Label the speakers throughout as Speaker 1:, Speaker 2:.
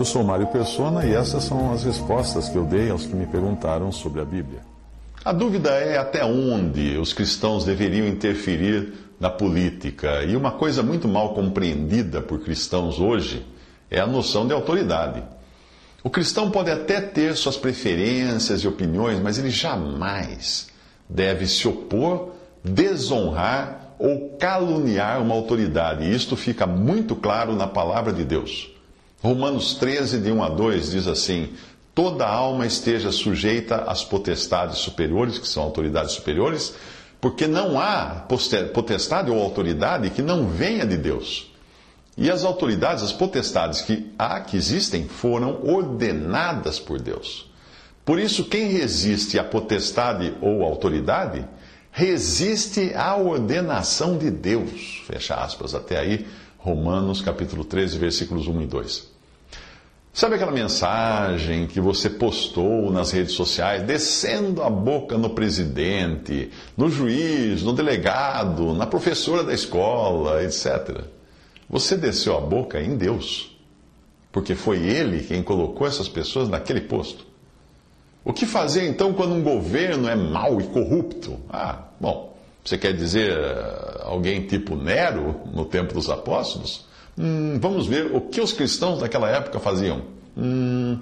Speaker 1: Eu sou Mário Persona e essas são as respostas que eu dei aos que me perguntaram sobre a Bíblia.
Speaker 2: A dúvida é até onde os cristãos deveriam interferir na política. E uma coisa muito mal compreendida por cristãos hoje é a noção de autoridade. O cristão pode até ter suas preferências e opiniões, mas ele jamais deve se opor, desonrar ou caluniar uma autoridade. E isto fica muito claro na palavra de Deus. Romanos 13, de 1 a 2, diz assim: Toda alma esteja sujeita às potestades superiores, que são autoridades superiores, porque não há potestade ou autoridade que não venha de Deus. E as autoridades, as potestades que há, que existem, foram ordenadas por Deus. Por isso, quem resiste à potestade ou autoridade, resiste à ordenação de Deus. Fecha aspas, até aí, Romanos capítulo 13, versículos 1 e 2. Sabe aquela mensagem que você postou nas redes sociais, descendo a boca no presidente, no juiz, no delegado, na professora da escola, etc. Você desceu a boca em Deus, porque foi Ele quem colocou essas pessoas naquele posto. O que fazer então quando um governo é mau e corrupto? Ah, bom, você quer dizer eh, alguém tipo Nero no tempo dos apóstolos? Hum, vamos ver o que os cristãos daquela época faziam. Hum,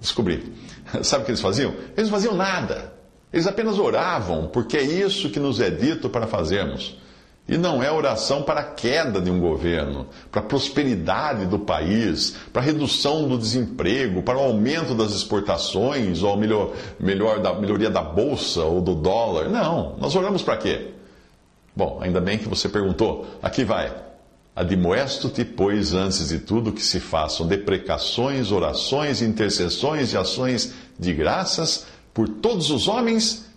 Speaker 2: descobri. Sabe o que eles faziam? Eles não faziam nada. Eles apenas oravam, porque é isso que nos é dito para fazermos. E não é oração para a queda de um governo, para a prosperidade do país, para a redução do desemprego, para o aumento das exportações, ou melhor, melhor da melhoria da bolsa ou do dólar. Não, nós oramos para quê? Bom, ainda bem que você perguntou. Aqui vai. Admoesto-te, pois, antes de tudo, que se façam deprecações, orações, intercessões e ações de graças por todos os homens,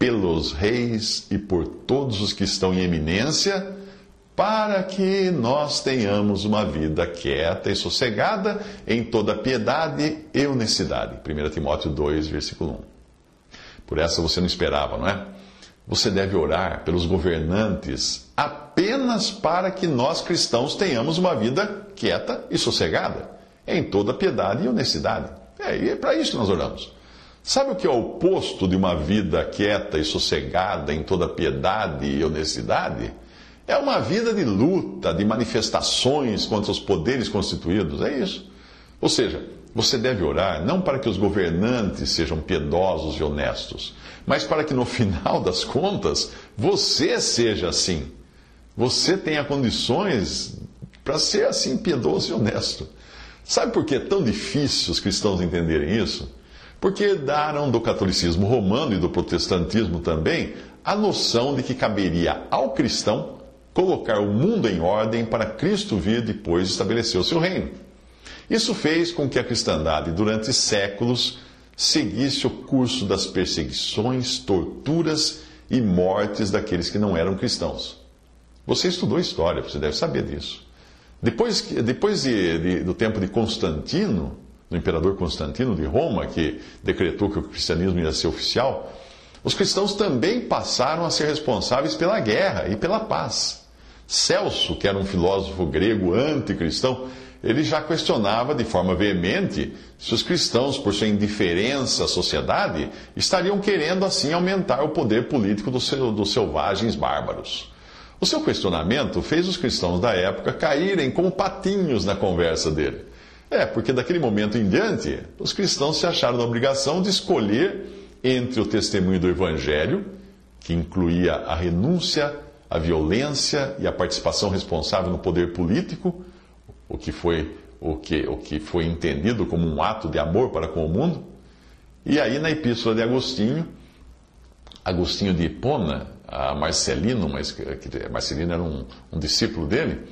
Speaker 2: pelos reis e por todos os que estão em eminência, para que nós tenhamos uma vida quieta e sossegada em toda piedade e honestidade. 1 Timóteo 2, versículo 1. Por essa você não esperava, não é? Você deve orar pelos governantes apenas para que nós cristãos tenhamos uma vida quieta e sossegada, em toda piedade e honestidade. É, e é para isso que nós oramos. Sabe o que é o oposto de uma vida quieta e sossegada em toda piedade e honestidade? É uma vida de luta, de manifestações contra os poderes constituídos. É isso. Ou seja, você deve orar não para que os governantes sejam piedosos e honestos, mas para que no final das contas você seja assim. Você tenha condições para ser assim piedoso e honesto. Sabe por que é tão difícil os cristãos entenderem isso? Porque daram do catolicismo romano e do protestantismo também a noção de que caberia ao cristão colocar o mundo em ordem para Cristo vir depois estabelecer o seu reino. Isso fez com que a cristandade, durante séculos, seguisse o curso das perseguições, torturas e mortes daqueles que não eram cristãos. Você estudou história, você deve saber disso. Depois, depois de, de, do tempo de Constantino, do imperador Constantino de Roma, que decretou que o cristianismo ia ser oficial, os cristãos também passaram a ser responsáveis pela guerra e pela paz. Celso, que era um filósofo grego anticristão, ele já questionava de forma veemente se os cristãos, por sua indiferença à sociedade, estariam querendo assim aumentar o poder político do seu, dos selvagens bárbaros. O seu questionamento fez os cristãos da época caírem como patinhos na conversa dele. É, porque daquele momento em diante, os cristãos se acharam na obrigação de escolher entre o testemunho do Evangelho, que incluía a renúncia, a violência e a participação responsável no poder político, o que foi, o que, o que foi entendido como um ato de amor para com o mundo. E aí, na Epístola de Agostinho, Agostinho de Hipona, a Marcelino, mas Marcelino era um, um discípulo dele,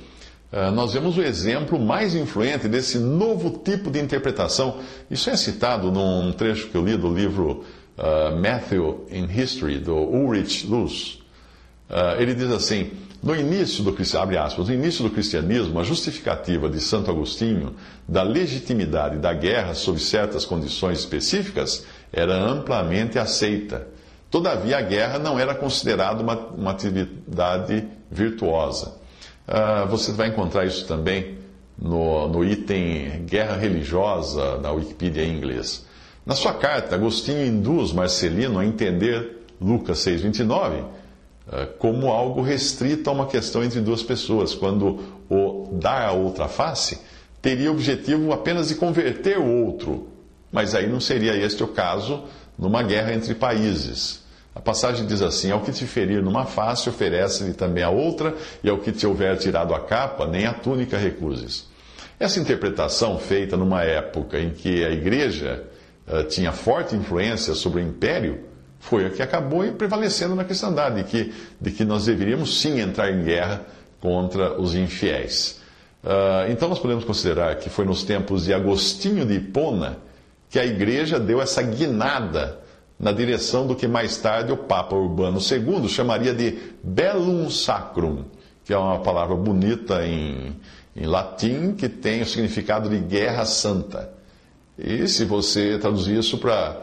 Speaker 2: nós vemos o exemplo mais influente desse novo tipo de interpretação. Isso é citado num trecho que eu li do livro uh, Matthew in History, do Ulrich Luz. Uh, ele diz assim: no início do abre aspas, no início do cristianismo, a justificativa de Santo Agostinho da legitimidade da guerra sob certas condições específicas era amplamente aceita. Todavia, a guerra não era considerada uma, uma atividade virtuosa. Uh, você vai encontrar isso também no, no item Guerra Religiosa da Wikipedia em inglês. Na sua carta, Agostinho induz Marcelino a entender Lucas 6,29 uh, como algo restrito a uma questão entre duas pessoas, quando o dar a outra face teria o objetivo apenas de converter o outro, mas aí não seria este o caso numa guerra entre países. A passagem diz assim: Ao que te ferir numa face, oferece-lhe também a outra, e ao que te houver tirado a capa, nem a túnica recuses. Essa interpretação, feita numa época em que a igreja uh, tinha forte influência sobre o império, foi a que acabou prevalecendo na cristandade, de que, de que nós deveríamos sim entrar em guerra contra os infiéis. Uh, então nós podemos considerar que foi nos tempos de Agostinho de Hipona que a igreja deu essa guinada na direção do que mais tarde o Papa Urbano II chamaria de bellum sacrum, que é uma palavra bonita em, em latim que tem o significado de guerra santa. E se você traduzir isso para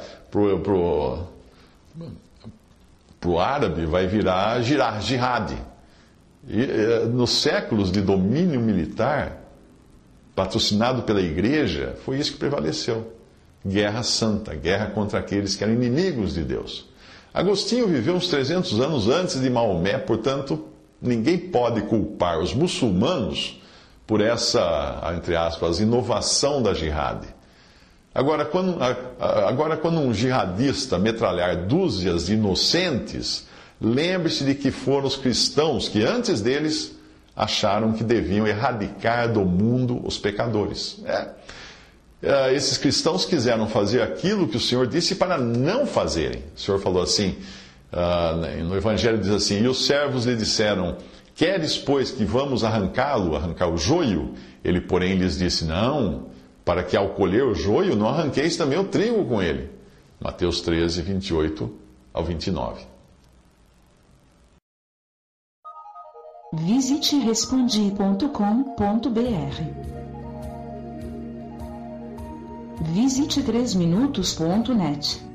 Speaker 2: o árabe, vai virar jihad. E, eh, nos séculos de domínio militar, patrocinado pela igreja, foi isso que prevaleceu guerra santa, guerra contra aqueles que eram inimigos de Deus. Agostinho viveu uns 300 anos antes de Maomé, portanto, ninguém pode culpar os muçulmanos por essa, entre aspas, inovação da jihad. Agora quando, agora, quando um jihadista metralhar dúzias de inocentes, lembre-se de que foram os cristãos que antes deles acharam que deviam erradicar do mundo os pecadores. É. Eh, esses cristãos quiseram fazer aquilo que o Senhor disse para não fazerem. O Senhor falou assim, uh, no Evangelho diz assim: E os servos lhe disseram: Queres, pois, que vamos arrancá-lo, arrancar o joio? Ele, porém, lhes disse: Não, para que ao colher o joio não arranqueis também o trigo com ele. Mateus 13, 28 ao 29.
Speaker 3: Visite respondi.com.br Visite 3minutos.net.